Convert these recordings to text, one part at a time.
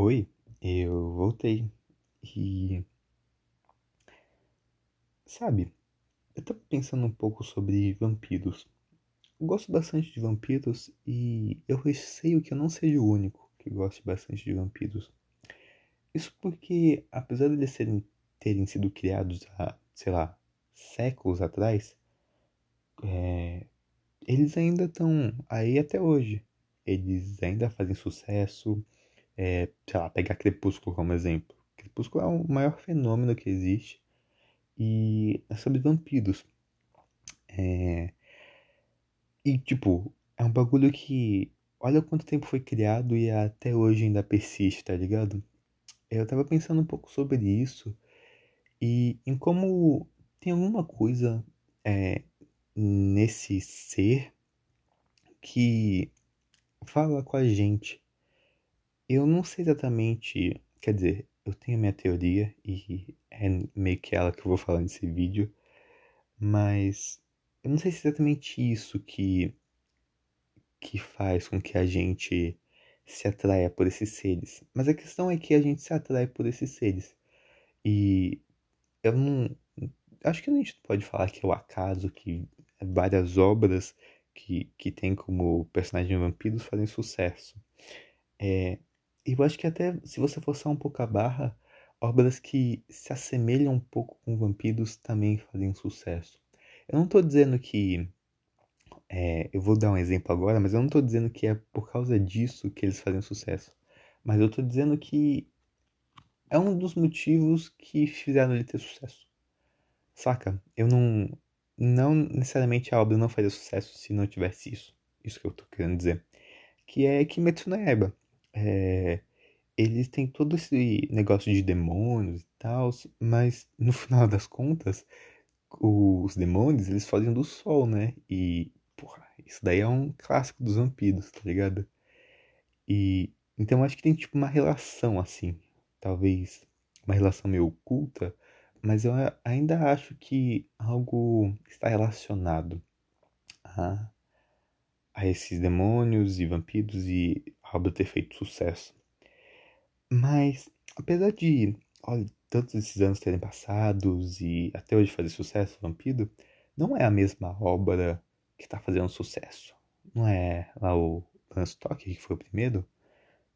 Oi, eu voltei. E. Sabe, eu tava pensando um pouco sobre vampiros. Eu gosto bastante de vampiros e eu receio que eu não seja o único que goste bastante de vampiros. Isso porque, apesar de eles serem, terem sido criados há, sei lá, séculos atrás, é, eles ainda estão aí até hoje. Eles ainda fazem sucesso. É, sei lá, pegar Crepúsculo como exemplo. Crepúsculo é o maior fenômeno que existe. E é sobre vampiros. É... E, tipo, é um bagulho que. Olha quanto tempo foi criado e até hoje ainda persiste, tá ligado? Eu tava pensando um pouco sobre isso e em como tem alguma coisa é, nesse ser que fala com a gente. Eu não sei exatamente, quer dizer, eu tenho a minha teoria e é meio que ela que eu vou falar nesse vídeo, mas eu não sei se é exatamente isso que que faz com que a gente se atraia por esses seres. Mas a questão é que a gente se atrai por esses seres. E eu não acho que a gente pode falar que é o acaso que várias obras que, que tem como personagem vampiros fazem sucesso. É, eu acho que até se você forçar um pouco a barra, obras que se assemelham um pouco com vampiros também fazem sucesso. Eu não estou dizendo que. É, eu vou dar um exemplo agora, mas eu não estou dizendo que é por causa disso que eles fazem sucesso. Mas eu estou dizendo que é um dos motivos que fizeram ele ter sucesso. Saca? Eu não não necessariamente a obra não faria sucesso se não tivesse isso. Isso que eu tô querendo dizer. Que é Kimetsu no Yaiba. É, eles têm todo esse negócio de demônios e tal, mas no final das contas, os demônios, eles fogem do sol, né? E, porra, isso daí é um clássico dos vampiros, tá ligado? E, então acho que tem tipo uma relação assim, talvez uma relação meio oculta, mas eu ainda acho que algo está relacionado a, a esses demônios e vampiros e obra ter feito sucesso. Mas, apesar de olha, todos esses anos terem passados e até hoje fazer sucesso, Vampiro, não é a mesma obra que está fazendo sucesso. Não é lá o Lanstock, que foi o primeiro?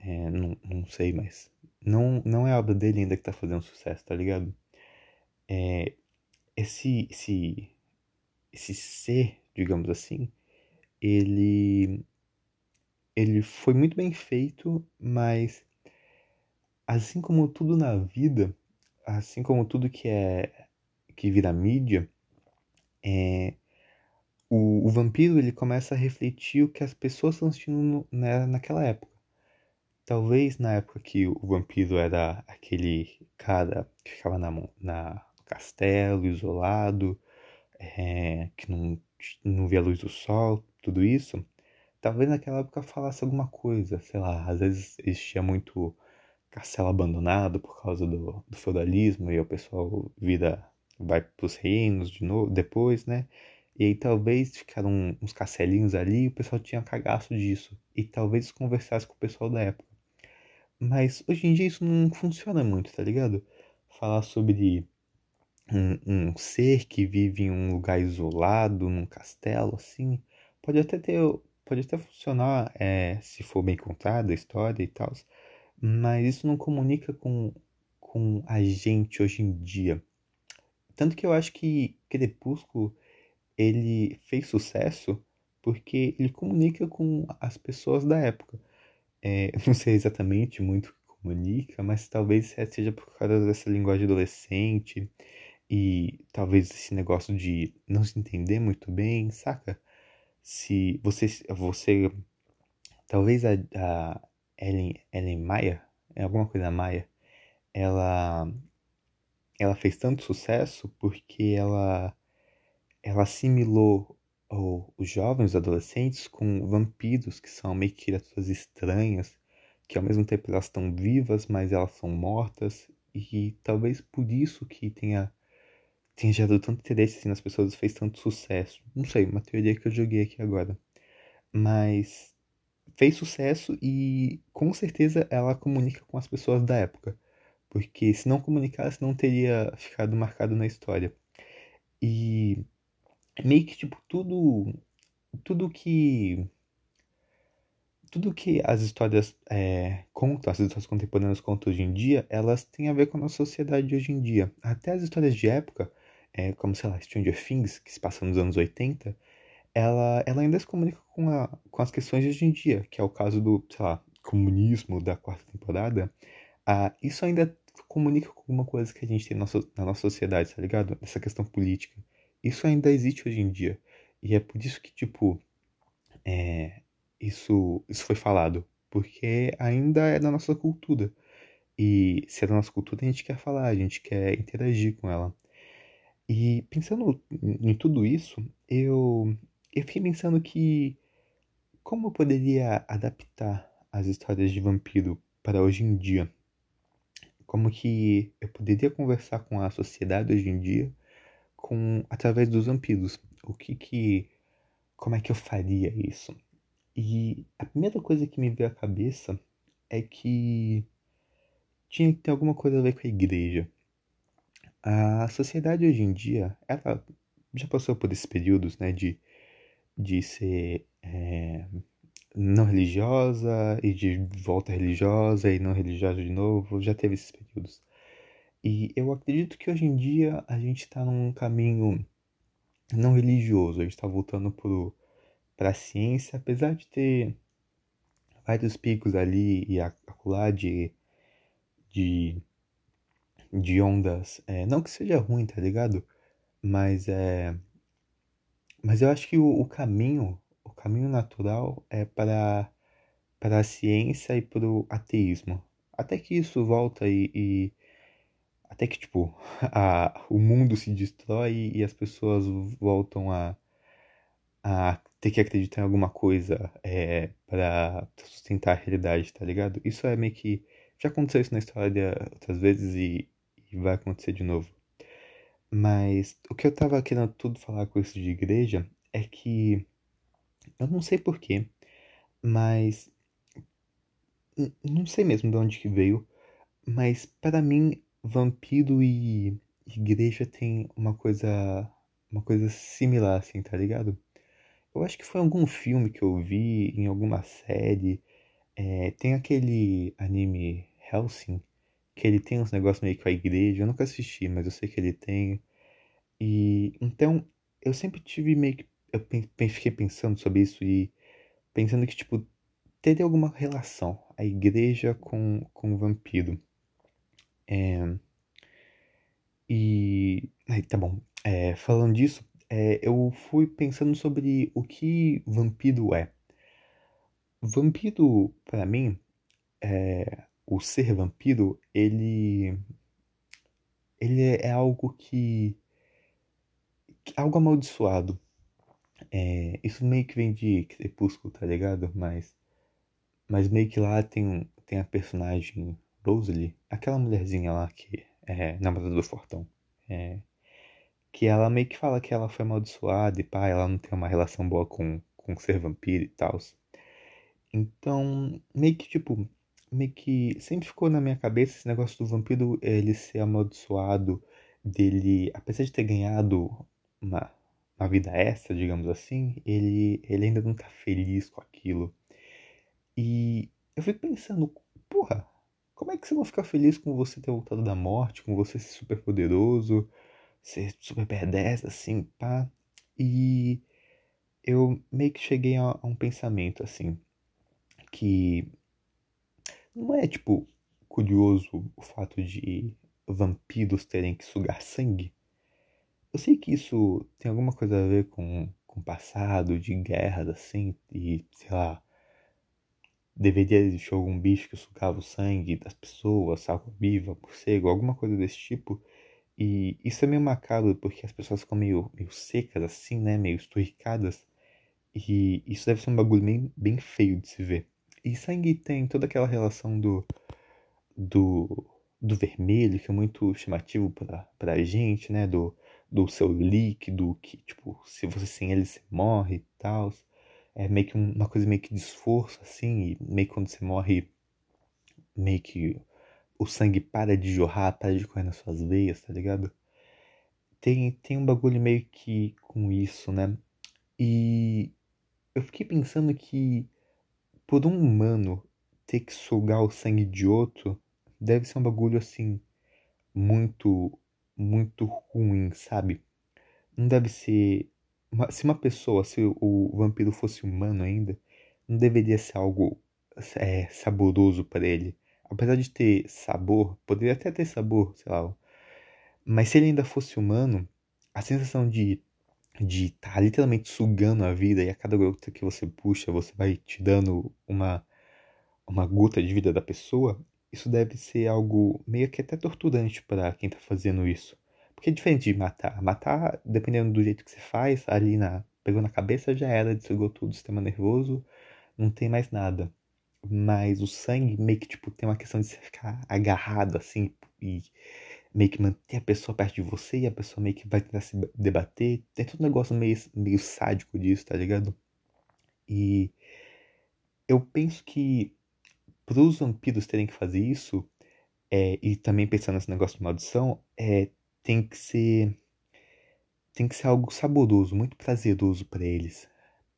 É, não, não sei, mas não, não é a obra dele ainda que está fazendo sucesso, tá ligado? é, esse, esse, esse ser, digamos assim, ele, ele foi muito bem feito, mas assim como tudo na vida, assim como tudo que é que vira mídia, é, o, o vampiro ele começa a refletir o que as pessoas estão sentindo na, naquela época. Talvez na época que o vampiro era aquele cara que ficava na, na castelo isolado, é, que não, não via a luz do sol, tudo isso, talvez naquela época falasse alguma coisa, sei lá, às vezes existia muito castelo abandonado por causa do, do feudalismo e o pessoal vira, vai pros reinos de novo, depois, né? E aí talvez ficaram uns castelinhos ali e o pessoal tinha cagaço disso. E talvez conversasse com o pessoal da época. Mas hoje em dia isso não funciona muito, tá ligado? Falar sobre um, um ser que vive em um lugar isolado, num castelo, assim, pode até ter, pode até funcionar é, se for bem contada a história e tal, mas isso não comunica com, com a gente hoje em dia. Tanto que eu acho que Crepúsculo ele fez sucesso porque ele comunica com as pessoas da época. É, não sei exatamente muito o que comunica, mas talvez seja por causa dessa linguagem adolescente e talvez esse negócio de não se entender muito bem, saca? Se você, você talvez a, a Ellen, Ellen Maia, é alguma coisa Maia, ela, ela fez tanto sucesso porque ela, ela assimilou os jovens, os adolescentes com vampiros, que são meio que criaturas estranhas, que ao mesmo tempo elas estão vivas, mas elas são mortas, e talvez por isso que tenha tenha gerado tanto interesse assim, nas pessoas fez tanto sucesso. Não sei, uma teoria que eu joguei aqui agora. Mas fez sucesso e com certeza ela comunica com as pessoas da época. Porque se não comunicasse, não teria ficado marcado na história. E meio que tipo tudo tudo que tudo que as histórias é, contam, as histórias contemporâneas contam hoje em dia, elas têm a ver com a nossa sociedade de hoje em dia. Até as histórias de época, é, como sei lá, Stranger Things, que se passa nos anos 80, ela, ela ainda se comunica com, a, com as questões de hoje em dia, que é o caso do, sei lá, comunismo da quarta temporada. Ah, isso ainda comunica com alguma coisa que a gente tem na nossa, na nossa sociedade, tá ligado? Essa questão política. Isso ainda existe hoje em dia. E é por isso que, tipo, é, isso, isso foi falado. Porque ainda é da nossa cultura. E se é da nossa cultura, a gente quer falar, a gente quer interagir com ela. E pensando em tudo isso, eu, eu fiquei pensando que como eu poderia adaptar as histórias de vampiro para hoje em dia? Como que eu poderia conversar com a sociedade hoje em dia com através dos vampiros. O que que como é que eu faria isso? E a primeira coisa que me veio à cabeça é que tinha que ter alguma coisa a ver com a igreja. A sociedade hoje em dia, ela já passou por esses períodos, né, de, de ser é, não religiosa e de volta religiosa e não religiosa de novo, já teve esses períodos. E eu acredito que hoje em dia a gente está num caminho não religioso, a gente está voltando para a ciência, apesar de ter vários picos ali e acolá de, de, de ondas. É, não que seja ruim, tá ligado? Mas é. Mas eu acho que o, o caminho, o caminho natural é para, para a ciência e para o ateísmo. Até que isso volta e, e até que, tipo, a, o mundo se destrói e as pessoas voltam a, a ter que acreditar em alguma coisa é, para sustentar a realidade, tá ligado? Isso é meio que. Já aconteceu isso na história outras vezes e, vai acontecer de novo. Mas o que eu tava querendo tudo falar com isso de igreja é que. Eu não sei porquê, mas. Não sei mesmo de onde que veio, mas para mim vampiro e igreja tem uma coisa uma coisa similar assim, tá ligado? Eu acho que foi algum filme que eu vi, em alguma série. É, tem aquele anime Helsing, que ele tem uns negócios meio que a igreja. Eu nunca assisti, mas eu sei que ele tem. E então eu sempre tive meio que. Eu fiquei pensando sobre isso e pensando que, tipo, teria alguma relação a igreja com, com o vampiro. É... E. Aí, tá bom. É, falando disso, é, eu fui pensando sobre o que vampiro é. Vampiro, para mim, é, o ser vampiro, ele. Ele é algo que. algo amaldiçoado. É, isso meio que vem de Crepúsculo, tá ligado? Mas. Mas meio que lá tem, tem a personagem Rosalie, aquela mulherzinha lá que é namorada do Fortão. É, que ela meio que fala que ela foi amaldiçoada e pá, ela não tem uma relação boa com, com ser vampiro e tal. Então, meio que tipo, meio que sempre ficou na minha cabeça esse negócio do vampiro ele ser amaldiçoado, dele, apesar de ter ganhado uma, uma vida extra, digamos assim, ele, ele ainda não tá feliz com aquilo. E eu fico pensando, porra, como é que você não fica feliz com você ter voltado da morte, com você ser super poderoso, ser super badass, assim, pá? E eu meio que cheguei a, a um pensamento, assim, que não é, tipo, curioso o fato de vampiros terem que sugar sangue. Eu sei que isso tem alguma coisa a ver com, com passado, de guerras, assim, e, sei lá, deveria existir algum bicho que sugava o sangue das pessoas, água viva, morcego, alguma coisa desse tipo. E isso é meio macabro porque as pessoas ficam meio, meio secas assim, né? Meio esturricadas. E isso deve ser um bagulho bem, bem feio de se ver. E sangue tem toda aquela relação do, do, do vermelho, que é muito chamativo pra, pra gente, né? Do, do seu líquido, que, tipo, se você sem ele, você morre e tal. é meio que uma coisa meio que de esforço, assim, e meio que quando você morre, meio que o sangue para de jorrar, para de correr nas suas veias, tá ligado? Tem, tem um bagulho meio que com isso, né? E eu fiquei pensando que por um humano ter que sugar o sangue de outro deve ser um bagulho assim muito, muito ruim, sabe? Não deve ser. Se uma pessoa, se o, o vampiro fosse humano ainda, não deveria ser algo é, saboroso para ele. Apesar de ter sabor, poderia até ter sabor, sei lá. Mas se ele ainda fosse humano, a sensação de de estar tá literalmente sugando a vida e a cada gota que você puxa, você vai te dando uma uma gota de vida da pessoa, isso deve ser algo meio que até torturante para quem tá fazendo isso. Porque é diferente de matar. Matar, dependendo do jeito que você faz, ali na pegou na cabeça já era, desligou tudo o sistema nervoso, não tem mais nada. Mas o sangue meio que tipo tem uma questão de você ficar agarrado assim e meio que manter a pessoa perto de você e a pessoa meio que vai tentar se debater. Tem todo um negócio meio, meio sádico disso, tá ligado? E eu penso que para os vampiros terem que fazer isso, é, e também pensando nesse negócio de maldição, é, tem que ser tem que ser algo saboroso, muito prazeroso para eles,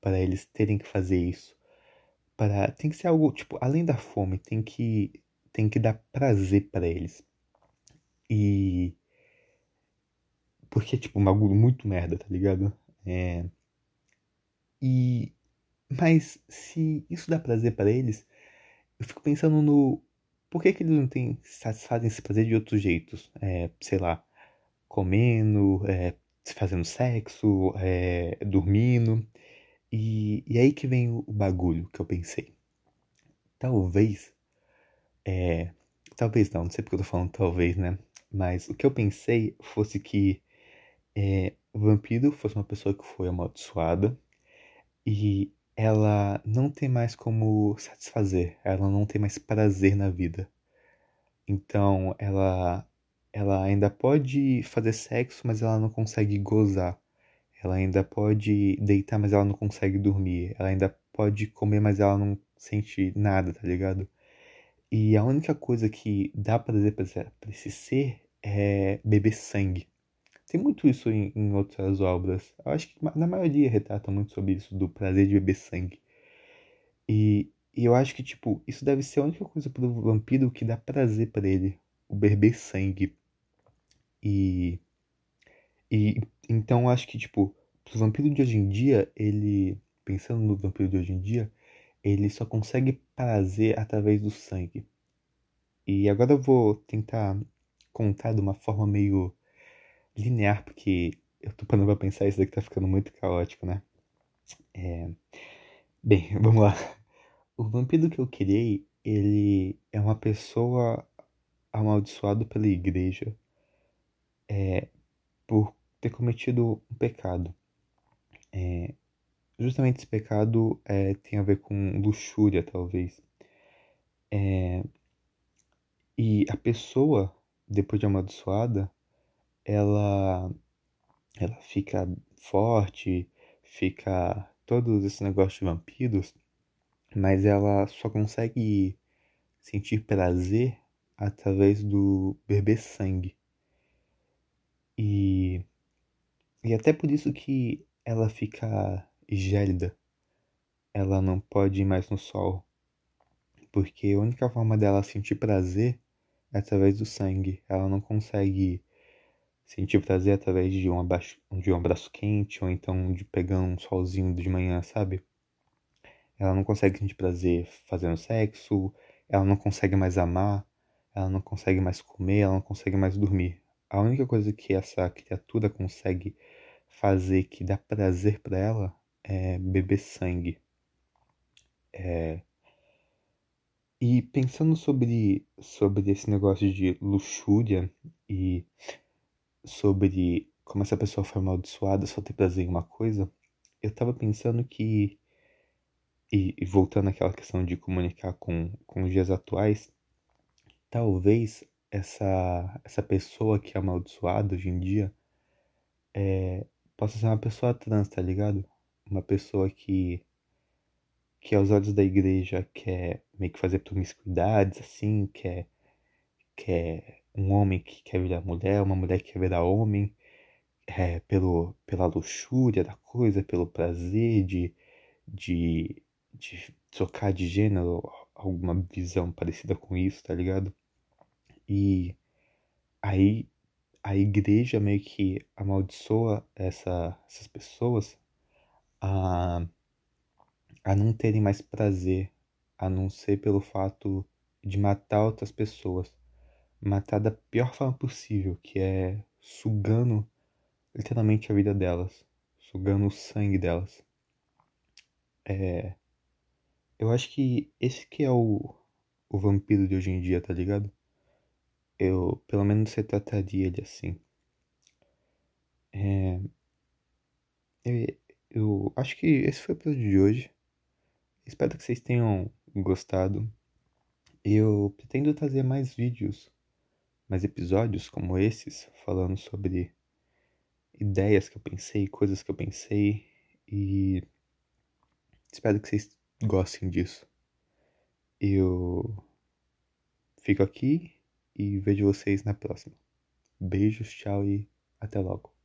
para eles terem que fazer isso. Para tem que ser algo tipo além da fome, tem que tem que dar prazer para eles. E. Porque é tipo um bagulho muito merda, tá ligado? É. E. Mas se isso dá prazer para eles, eu fico pensando no. Por que, que eles não têm, satisfazem esse prazer de outros jeitos? É, sei lá, comendo, é, fazendo sexo, é, dormindo. E, e aí que vem o, o bagulho que eu pensei. Talvez. É, talvez não, não sei porque eu tô falando talvez, né? Mas o que eu pensei fosse que é, o vampiro fosse uma pessoa que foi amaldiçoada e ela não tem mais como satisfazer, ela não tem mais prazer na vida. Então ela ela ainda pode fazer sexo, mas ela não consegue gozar. Ela ainda pode deitar, mas ela não consegue dormir. Ela ainda pode comer, mas ela não sente nada, tá ligado? E a única coisa que dá prazer pra esse ser é beber sangue. Tem muito isso em, em, outras obras. Eu acho que na maioria retrata muito sobre isso, do prazer de beber sangue. E, e eu acho que, tipo, isso deve ser a única coisa pro vampiro que dá prazer para ele. O beber sangue. E. E então eu acho que, tipo, pro vampiro de hoje em dia, ele. Pensando no vampiro de hoje em dia, ele só consegue prazer através do sangue. E agora eu vou tentar contar de uma forma meio linear, porque eu tô parando pra pensar, isso daqui tá ficando muito caótico, né? É... Bem, vamos lá. O vampiro que eu criei, ele é uma pessoa amaldiçoada pela igreja é, por ter cometido um pecado. É, justamente esse pecado é, tem a ver com luxúria, talvez. É, e a pessoa, depois de amaldiçoada, ela, ela fica forte, fica todos esses negócios de vampiros, mas ela só consegue sentir prazer através do beber sangue. E, e até por isso que ela fica gélida. Ela não pode ir mais no sol. Porque a única forma dela sentir prazer é através do sangue. Ela não consegue sentir prazer através de um, abaixo, de um abraço quente ou então de pegar um solzinho de manhã, sabe? Ela não consegue sentir prazer fazendo sexo, ela não consegue mais amar, ela não consegue mais comer, ela não consegue mais dormir. A única coisa que essa criatura consegue fazer que dá prazer para ela é beber sangue. É... E pensando sobre, sobre esse negócio de luxúria e sobre como essa pessoa foi amaldiçoada só ter prazer em uma coisa, eu tava pensando que, e, e voltando àquela questão de comunicar com, com os dias atuais, talvez essa, essa pessoa que é amaldiçoada hoje em dia é, possa ser uma pessoa trans, tá ligado? Uma pessoa que que aos olhos da igreja quer meio que fazer promiscuidades, assim, quer, quer um homem que quer virar mulher, uma mulher que quer virar homem, é, pelo, pela luxúria da coisa, pelo prazer de, de, de trocar de gênero, alguma visão parecida com isso, tá ligado? E aí a igreja meio que amaldiçoa essa, essas pessoas a, a não terem mais prazer, a não ser pelo fato de matar outras pessoas. Matar da pior forma possível, que é sugando literalmente a vida delas, sugando o sangue delas. É, eu acho que esse que é o, o vampiro de hoje em dia, tá ligado? Eu, pelo menos você trataria ele assim. É, acho que esse foi o episódio de hoje. Espero que vocês tenham gostado. Eu pretendo trazer mais vídeos, mais episódios como esses, falando sobre ideias que eu pensei, coisas que eu pensei e espero que vocês gostem disso. Eu fico aqui e vejo vocês na próxima. Beijos, tchau e até logo.